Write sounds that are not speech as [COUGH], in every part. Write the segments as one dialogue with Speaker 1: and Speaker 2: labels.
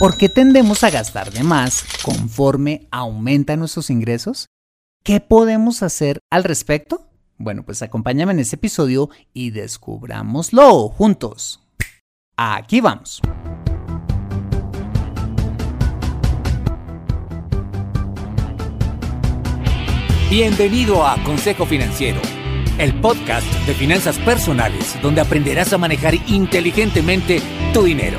Speaker 1: ¿Por qué tendemos a gastar de más conforme aumentan nuestros ingresos? ¿Qué podemos hacer al respecto? Bueno, pues acompáñame en este episodio y descubrámoslo juntos. Aquí vamos.
Speaker 2: Bienvenido a Consejo Financiero, el podcast de finanzas personales donde aprenderás a manejar inteligentemente tu dinero,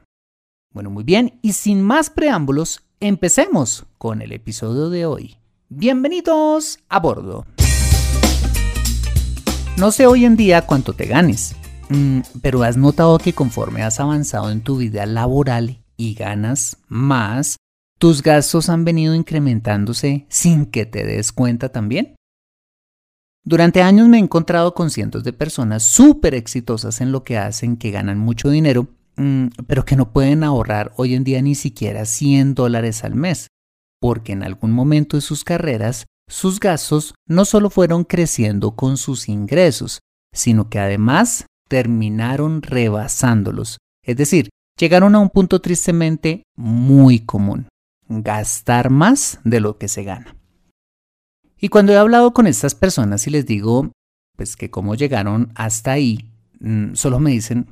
Speaker 1: Bueno, muy bien, y sin más preámbulos, empecemos con el episodio de hoy. Bienvenidos a bordo. No sé hoy en día cuánto te ganes, mm, pero has notado que conforme has avanzado en tu vida laboral y ganas más, tus gastos han venido incrementándose sin que te des cuenta también. Durante años me he encontrado con cientos de personas súper exitosas en lo que hacen, que ganan mucho dinero, pero que no pueden ahorrar hoy en día ni siquiera 100 dólares al mes, porque en algún momento de sus carreras sus gastos no solo fueron creciendo con sus ingresos, sino que además terminaron rebasándolos. Es decir, llegaron a un punto tristemente muy común, gastar más de lo que se gana. Y cuando he hablado con estas personas y les digo, pues que cómo llegaron hasta ahí, mm, solo me dicen,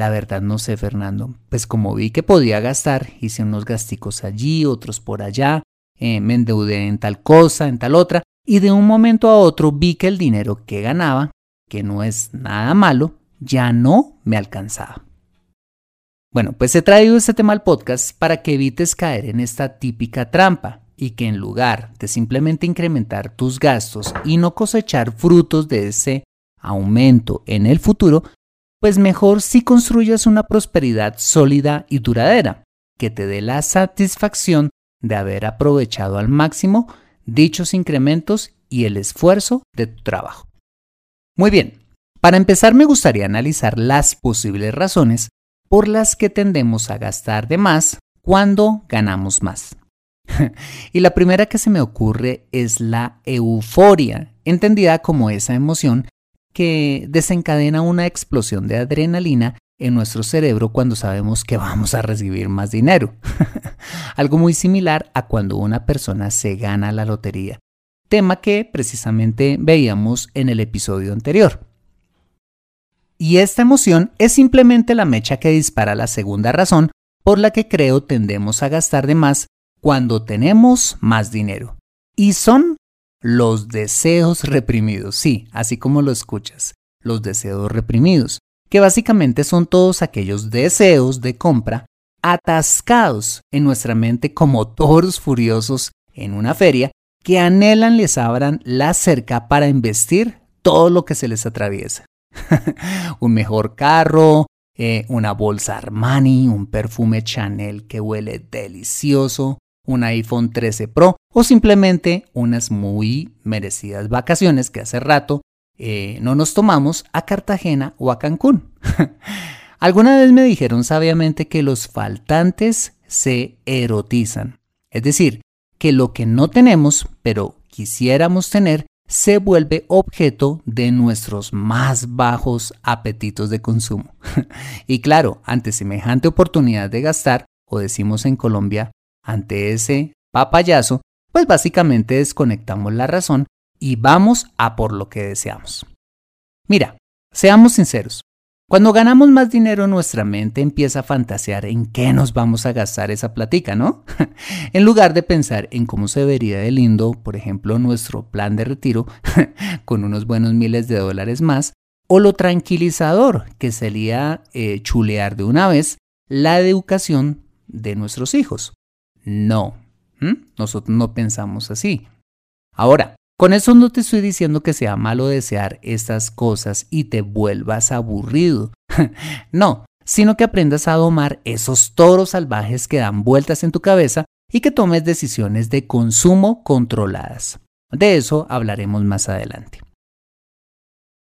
Speaker 1: la verdad no sé, Fernando. Pues como vi que podía gastar, hice unos gasticos allí, otros por allá, eh, me endeudé en tal cosa, en tal otra, y de un momento a otro vi que el dinero que ganaba, que no es nada malo, ya no me alcanzaba. Bueno, pues he traído este tema al podcast para que evites caer en esta típica trampa y que en lugar de simplemente incrementar tus gastos y no cosechar frutos de ese aumento en el futuro, pues mejor si construyas una prosperidad sólida y duradera, que te dé la satisfacción de haber aprovechado al máximo dichos incrementos y el esfuerzo de tu trabajo. Muy bien, para empezar me gustaría analizar las posibles razones por las que tendemos a gastar de más cuando ganamos más. [LAUGHS] y la primera que se me ocurre es la euforia, entendida como esa emoción que desencadena una explosión de adrenalina en nuestro cerebro cuando sabemos que vamos a recibir más dinero. [LAUGHS] Algo muy similar a cuando una persona se gana la lotería, tema que precisamente veíamos en el episodio anterior. Y esta emoción es simplemente la mecha que dispara la segunda razón por la que creo tendemos a gastar de más cuando tenemos más dinero. Y son los deseos reprimidos, sí, así como lo escuchas, los deseos reprimidos, que básicamente son todos aquellos deseos de compra atascados en nuestra mente como [LAUGHS] toros furiosos en una feria que anhelan les abran la cerca para investir todo lo que se les atraviesa. [LAUGHS] un mejor carro, eh, una bolsa Armani, un perfume Chanel que huele delicioso, un iPhone 13 Pro o simplemente unas muy merecidas vacaciones que hace rato eh, no nos tomamos a Cartagena o a Cancún. [LAUGHS] Alguna vez me dijeron sabiamente que los faltantes se erotizan, es decir, que lo que no tenemos pero quisiéramos tener se vuelve objeto de nuestros más bajos apetitos de consumo. [LAUGHS] y claro, ante semejante oportunidad de gastar, o decimos en Colombia, ante ese papayazo, pues básicamente desconectamos la razón y vamos a por lo que deseamos. Mira, seamos sinceros, cuando ganamos más dinero, nuestra mente empieza a fantasear en qué nos vamos a gastar esa platica, ¿no? [LAUGHS] en lugar de pensar en cómo se vería de lindo, por ejemplo, nuestro plan de retiro [LAUGHS] con unos buenos miles de dólares más, o lo tranquilizador que sería eh, chulear de una vez la educación de nuestros hijos. No, nosotros no pensamos así. Ahora, con eso no te estoy diciendo que sea malo desear estas cosas y te vuelvas aburrido. [LAUGHS] no, sino que aprendas a domar esos toros salvajes que dan vueltas en tu cabeza y que tomes decisiones de consumo controladas. De eso hablaremos más adelante.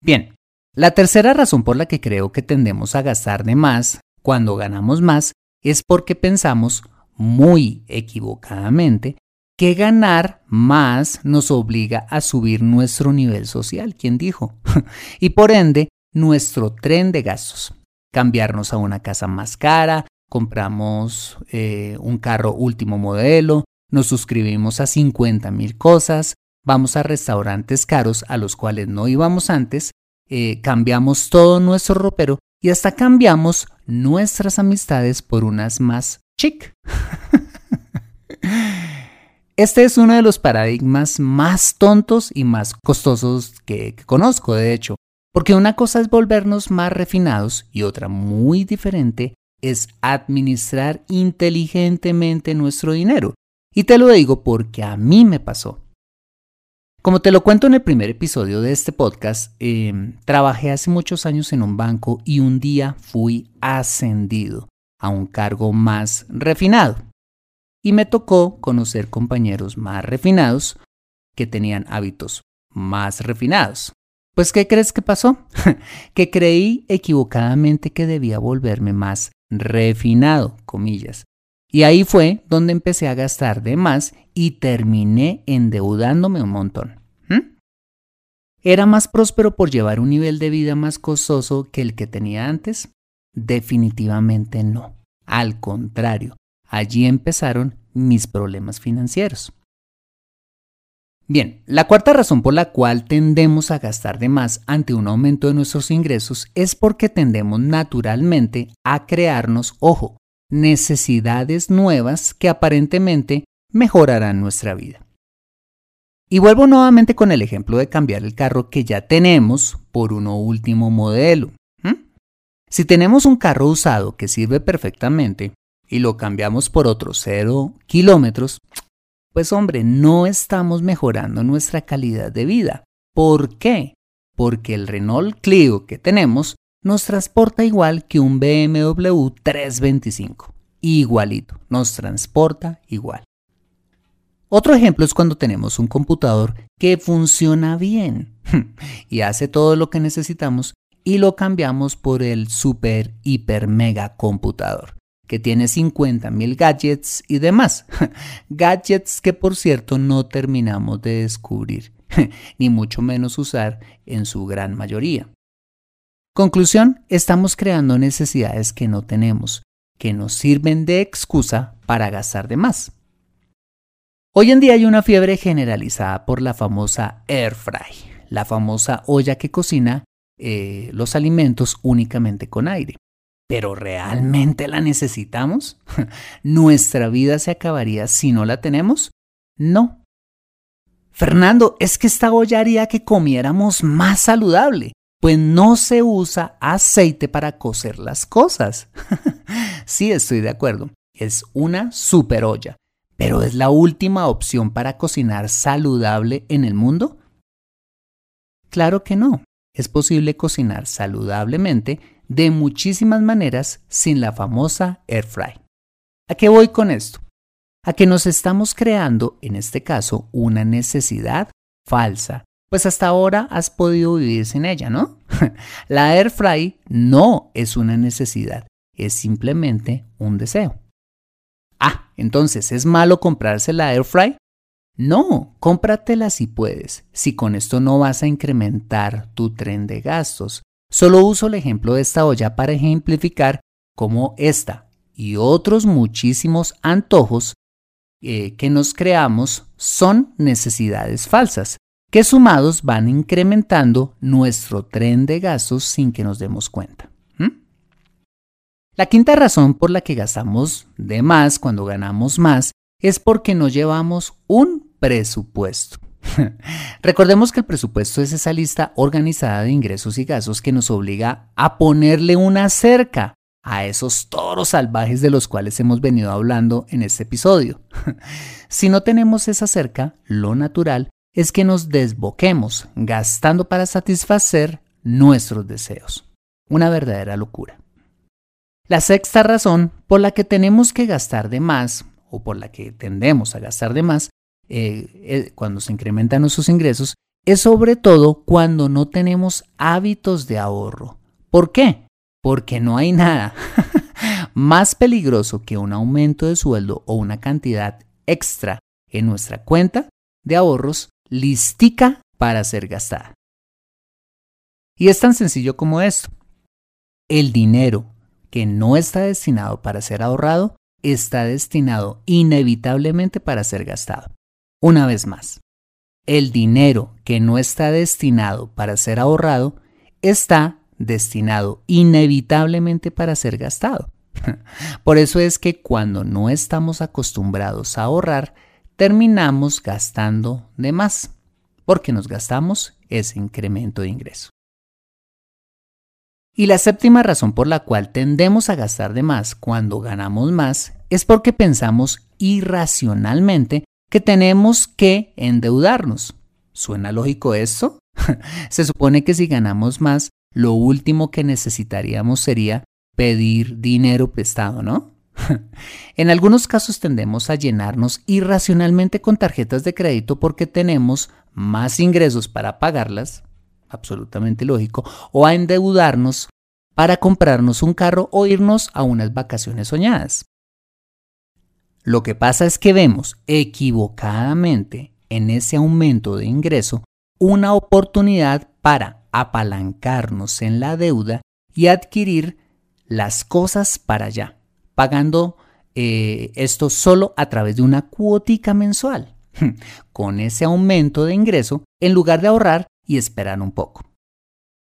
Speaker 1: Bien, la tercera razón por la que creo que tendemos a gastar de más cuando ganamos más es porque pensamos muy equivocadamente que ganar más nos obliga a subir nuestro nivel social, ¿quién dijo? [LAUGHS] y por ende, nuestro tren de gastos. Cambiarnos a una casa más cara, compramos eh, un carro último modelo, nos suscribimos a 50 mil cosas, vamos a restaurantes caros a los cuales no íbamos antes, eh, cambiamos todo nuestro ropero y hasta cambiamos nuestras amistades por unas más chic. Este es uno de los paradigmas más tontos y más costosos que, conozco, de hecho, porque una cosa es volvernos más refinados y otra muy diferente es administrar inteligentemente nuestro dinero. Y te lo digo porque a mí me pasó. Como te lo cuento en el primer episodio de este podcast, em, trabajé hace muchos años en un banco y un día fui ascendido a un cargo más refinado y me tocó conocer compañeros más refinados que tenían hábitos más refinados. Pues, ¿qué crees que pasó? [LAUGHS] que creí equivocadamente que debía volverme más refinado, comillas. Y ahí fue donde empecé a gastar de más y terminé endeudándome un montón. ¿Era más próspero por llevar un nivel de vida más costoso que el que tenía antes? Definitivamente no. Al contrario, Allí empezaron mis problemas financieros. Bien, la cuarta razón por la cual tendemos a gastar de más ante un aumento de nuestros ingresos es porque tendemos naturalmente a crearnos, ojo, necesidades nuevas que aparentemente mejorarán nuestra vida. Y vuelvo nuevamente con el ejemplo de cambiar el carro que ya tenemos por uno último modelo. Si tenemos un carro usado que sirve perfectamente, y lo cambiamos por otros 0 kilómetros, pues hombre, no estamos mejorando nuestra calidad de vida. ¿Por qué? Porque el Renault Clio que tenemos nos transporta igual que un BMW 325. Igualito, nos transporta igual. Otro ejemplo es cuando tenemos un computador que funciona bien [LAUGHS] y hace todo lo que necesitamos y lo cambiamos por el super hiper mega computador que tiene 50.000 gadgets y demás. [LAUGHS] gadgets que por cierto no terminamos de descubrir, [LAUGHS] ni mucho menos usar en su gran mayoría. Conclusión, estamos creando necesidades que no tenemos, que nos sirven de excusa para gastar de más. Hoy en día hay una fiebre generalizada por la famosa air fry, la famosa olla que cocina eh, los alimentos únicamente con aire. ¿Pero realmente la necesitamos? [LAUGHS] ¿Nuestra vida se acabaría si no la tenemos? No. Fernando, es que esta olla haría que comiéramos más saludable, pues no se usa aceite para cocer las cosas. [LAUGHS] sí, estoy de acuerdo. Es una super olla, pero ¿es la última opción para cocinar saludable en el mundo? Claro que no. Es posible cocinar saludablemente de muchísimas maneras sin la famosa air fry. ¿A qué voy con esto? A que nos estamos creando, en este caso, una necesidad falsa, pues hasta ahora has podido vivir sin ella, ¿no? [LAUGHS] la air fry no es una necesidad, es simplemente un deseo. Ah, entonces, ¿es malo comprarse la air fry? No, cómpratela si puedes, si con esto no vas a incrementar tu tren de gastos. Solo uso el ejemplo de esta olla para ejemplificar cómo esta y otros muchísimos antojos eh, que nos creamos son necesidades falsas, que sumados van incrementando nuestro tren de gastos sin que nos demos cuenta. La quinta razón por la que gastamos de más cuando ganamos más es porque no llevamos un presupuesto. [LAUGHS] Recordemos que el presupuesto es esa lista organizada de ingresos y gastos que nos obliga a ponerle una cerca a esos toros salvajes de los cuales hemos venido hablando en este episodio. [LAUGHS] si no tenemos esa cerca, lo natural es que nos desboquemos gastando para satisfacer nuestros deseos. Una verdadera locura. La sexta razón por la que tenemos que gastar de más o por la que tendemos a gastar de más eh, eh, cuando se incrementan nuestros ingresos es sobre todo cuando no tenemos hábitos de ahorro. ¿Por qué? Porque no hay nada [LAUGHS] más peligroso que un aumento de sueldo o una cantidad extra en nuestra cuenta de ahorros listica para ser gastada. Y es tan sencillo como esto. El dinero que no está destinado para ser ahorrado está destinado inevitablemente para ser gastado. Una vez más, el dinero que no está destinado para ser ahorrado está destinado inevitablemente para ser gastado. [LAUGHS] Por eso es que cuando no estamos acostumbrados a ahorrar, terminamos gastando de más, porque nos gastamos ese incremento de ingreso. Y la séptima razón por la cual tendemos a gastar de más cuando ganamos más es porque pensamos irracionalmente que tenemos que endeudarnos. ¿Suena lógico esto? [LAUGHS] Se supone que si ganamos más, lo último que necesitaríamos sería pedir dinero prestado, ¿no? [LAUGHS] en algunos casos tendemos a llenarnos irracionalmente con tarjetas de crédito porque tenemos más ingresos para pagarlas, absolutamente lógico, o a endeudarnos para comprarnos un carro o irnos a unas vacaciones soñadas. Lo que pasa es que vemos equivocadamente en ese aumento de ingreso una oportunidad para apalancarnos en la deuda y adquirir las cosas para allá pagando eh, esto solo a través de una cuotica mensual. [LAUGHS] Con ese aumento de ingreso, en lugar de ahorrar y esperar un poco.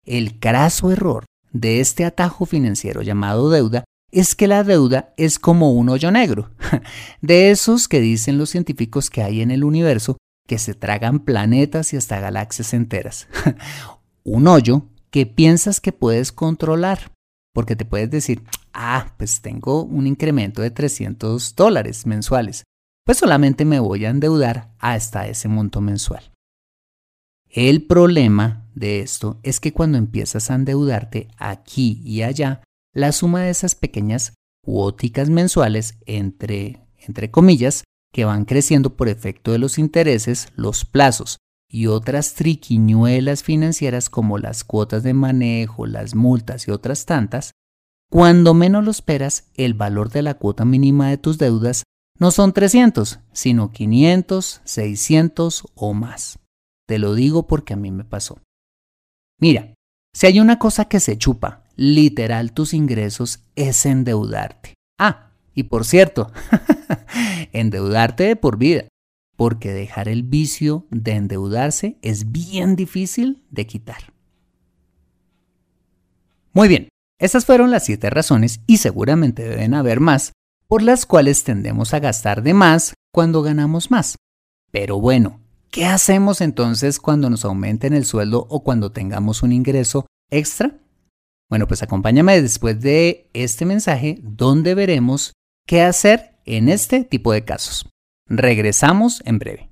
Speaker 1: El craso error de este atajo financiero llamado deuda es que la deuda es como un hoyo negro, [LAUGHS] de esos que dicen los científicos que hay en el universo que se tragan planetas y hasta galaxias enteras. [LAUGHS] un hoyo que piensas que puedes controlar, porque te puedes decir, ah, pues tengo un incremento de 300 dólares mensuales, pues solamente me voy a endeudar hasta ese monto mensual. El problema de esto es que cuando empiezas a endeudarte aquí y allá, la suma de esas pequeñas cuóticas mensuales, entre, entre comillas, que van creciendo por efecto de los intereses, los plazos y otras triquiñuelas financieras como las cuotas de manejo, las multas y otras tantas, cuando menos lo esperas, el valor de la cuota mínima de tus deudas no son 300, sino 500, 600 o más. Te lo digo porque a mí me pasó. Mira, si hay una cosa que se chupa, literal tus ingresos, es endeudarte. Ah, y por cierto, [LAUGHS] endeudarte de por vida, porque dejar el vicio de endeudarse es bien difícil de quitar. Muy bien, estas fueron las siete razones y seguramente deben haber más por las cuales tendemos a gastar de más cuando ganamos más. Pero bueno, ¿qué hacemos entonces cuando nos aumenten el sueldo o cuando tengamos un ingreso extra? Bueno, pues acompáñame después de este mensaje donde veremos qué hacer en este tipo de casos. Regresamos en breve.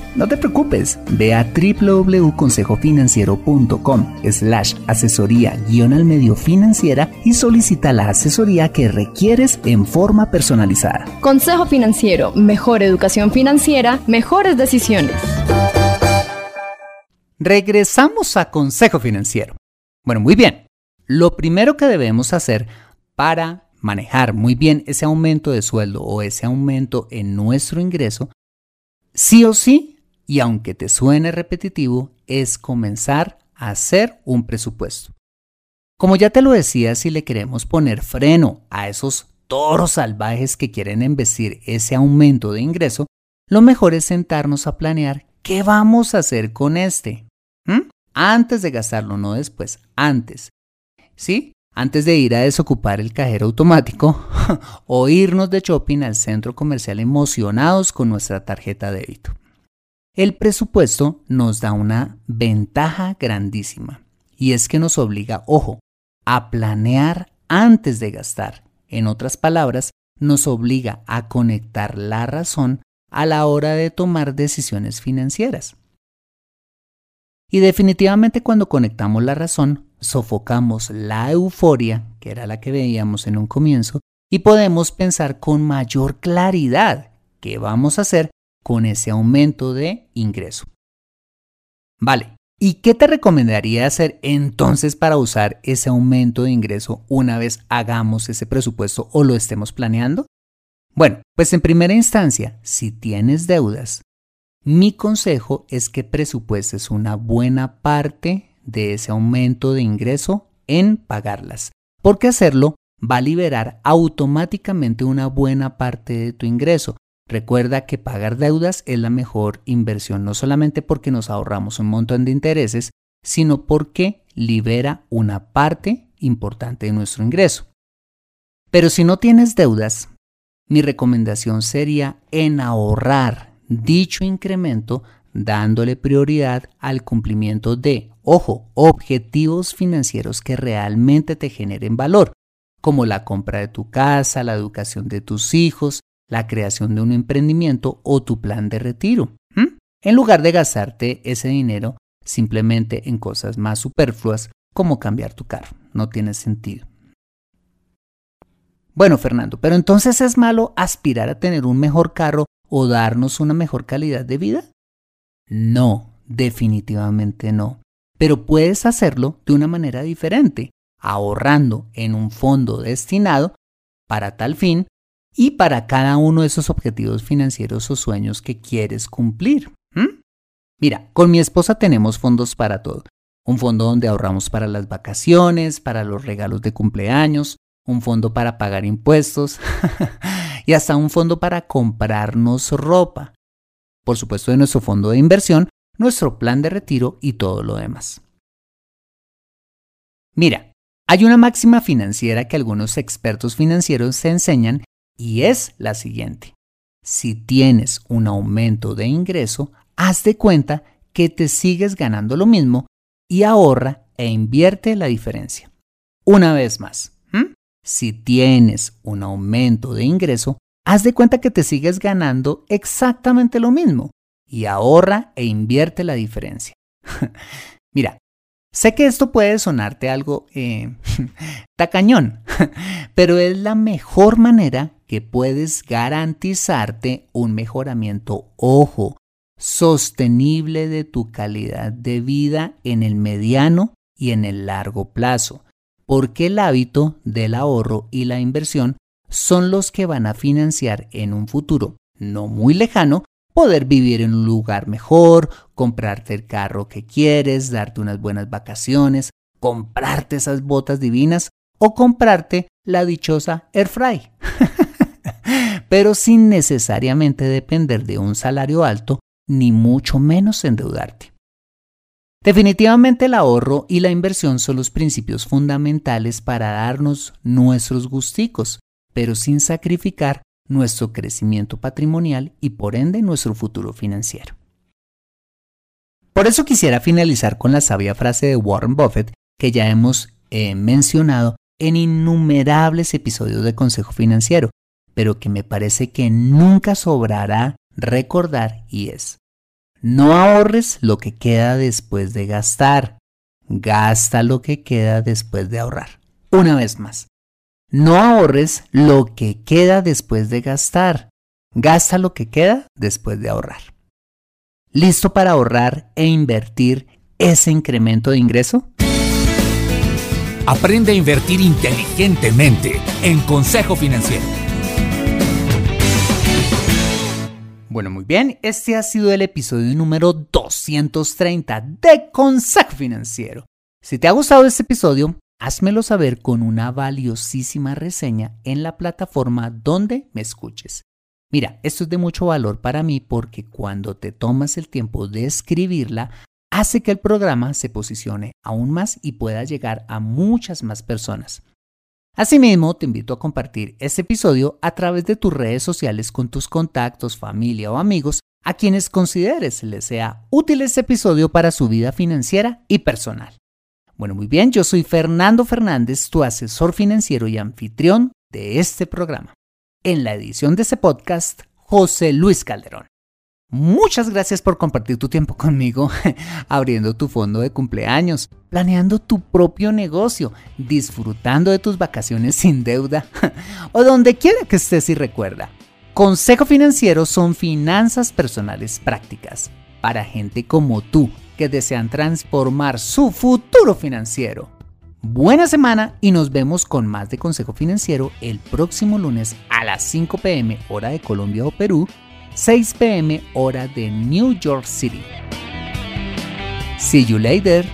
Speaker 1: no te preocupes, ve a www.consejofinanciero.com slash asesoría guion al medio financiera y solicita la asesoría que requieres en forma personalizada.
Speaker 3: Consejo Financiero, mejor educación financiera, mejores decisiones.
Speaker 1: Regresamos a Consejo Financiero. Bueno, muy bien. Lo primero que debemos hacer para manejar muy bien ese aumento de sueldo o ese aumento en nuestro ingreso, sí o sí y aunque te suene repetitivo, es comenzar a hacer un presupuesto. Como ya te lo decía, si le queremos poner freno a esos toros salvajes que quieren investir ese aumento de ingreso, lo mejor es sentarnos a planear qué vamos a hacer con este. Antes de gastarlo, no después, antes. ¿Sí? Antes de ir a desocupar el cajero automático [LAUGHS] o irnos de shopping al centro comercial emocionados con nuestra tarjeta de débito. El presupuesto nos da una ventaja grandísima y es que nos obliga, ojo, a planear antes de gastar. En otras palabras, nos obliga a conectar la razón a la hora de tomar decisiones financieras. Y definitivamente cuando conectamos la razón, sofocamos la euforia, que era la que veíamos en un comienzo, y podemos pensar con mayor claridad qué vamos a hacer con ese aumento de ingreso. Vale, ¿y qué te recomendaría hacer entonces para usar ese aumento de ingreso una vez hagamos ese presupuesto o lo estemos planeando? Bueno, pues en primera instancia, si tienes deudas, mi consejo es que presupuestes una buena parte de ese aumento de ingreso en pagarlas, porque hacerlo va a liberar automáticamente una buena parte de tu ingreso, Recuerda que pagar deudas es la mejor inversión, no solamente porque nos ahorramos un montón de intereses, sino porque libera una parte importante de nuestro ingreso. Pero si no tienes deudas, mi recomendación sería en ahorrar dicho incremento dándole prioridad al cumplimiento de, ojo, objetivos financieros que realmente te generen valor, como la compra de tu casa, la educación de tus hijos, la creación de un emprendimiento o tu plan de retiro, en lugar de gastarte ese dinero simplemente en cosas más superfluas como cambiar tu carro. No tiene sentido. Bueno, Fernando, pero entonces es malo aspirar a tener un mejor carro o darnos una mejor calidad de vida? No, definitivamente no. Pero puedes hacerlo de una manera diferente, ahorrando en un fondo destinado para tal fin y para cada uno de esos objetivos financieros o sueños que quieres cumplir. Mira, con mi esposa tenemos fondos para todo. Un fondo donde ahorramos para las vacaciones, para los regalos de cumpleaños, un fondo para pagar impuestos [LAUGHS] y hasta un fondo para comprarnos ropa. Por supuesto, de nuestro fondo de inversión, nuestro plan de retiro y todo lo demás. Mira, hay una máxima financiera que algunos expertos financieros se enseñan y es la siguiente. Si tienes un aumento de ingreso, haz de cuenta que te sigues ganando lo mismo y ahorra e invierte la diferencia. Una vez más, si tienes un aumento de ingreso, haz de cuenta que te sigues ganando exactamente lo mismo y ahorra e invierte la diferencia. [LAUGHS] Mira, sé que esto puede sonarte algo eh, [LAUGHS] tacañón, [LAUGHS] pero es la mejor manera que puedes garantizarte un mejoramiento, ojo, sostenible de tu calidad de vida en el mediano y en el largo plazo, porque el hábito del ahorro y la inversión son los que van a financiar en un futuro no muy lejano poder vivir en un lugar mejor, comprarte el carro que quieres, darte unas buenas vacaciones, comprarte esas botas divinas o comprarte la dichosa Airfry. [LAUGHS] pero sin necesariamente depender de un salario alto, ni mucho menos endeudarte. Definitivamente el ahorro y la inversión son los principios fundamentales para darnos nuestros gusticos, pero sin sacrificar nuestro crecimiento patrimonial y por ende nuestro futuro financiero. Por eso quisiera finalizar con la sabia frase de Warren Buffett que ya hemos eh, mencionado en innumerables episodios de Consejo Financiero, pero que me parece que nunca sobrará recordar y es, no ahorres lo que queda después de gastar. Gasta lo que queda después de ahorrar. Una vez más. No ahorres lo que queda después de gastar. Gasta lo que queda después de ahorrar. ¿Listo para ahorrar e invertir ese incremento de ingreso?
Speaker 2: Aprende a invertir inteligentemente en Consejo Financiero.
Speaker 1: Bueno, muy bien, este ha sido el episodio número 230 de Consejo Financiero. Si te ha gustado este episodio, házmelo saber con una valiosísima reseña en la plataforma donde me escuches. Mira, esto es de mucho valor para mí porque cuando te tomas el tiempo de escribirla, hace que el programa se posicione aún más y pueda llegar a muchas más personas. Asimismo, te invito a compartir este episodio a través de tus redes sociales con tus contactos, familia o amigos a quienes consideres les sea útil este episodio para su vida financiera y personal. Bueno, muy bien, yo soy Fernando Fernández, tu asesor financiero y anfitrión de este programa. En la edición de este podcast, José Luis Calderón. Muchas gracias por compartir tu tiempo conmigo, [LAUGHS] abriendo tu fondo de cumpleaños, planeando tu propio negocio, disfrutando de tus vacaciones sin deuda [LAUGHS] o donde quiera que estés y recuerda. Consejo Financiero son finanzas personales prácticas para gente como tú que desean transformar su futuro financiero. Buena semana y nos vemos con más de Consejo Financiero el próximo lunes a las 5 pm hora de Colombia o Perú 6 pm hora de New York City. See you later.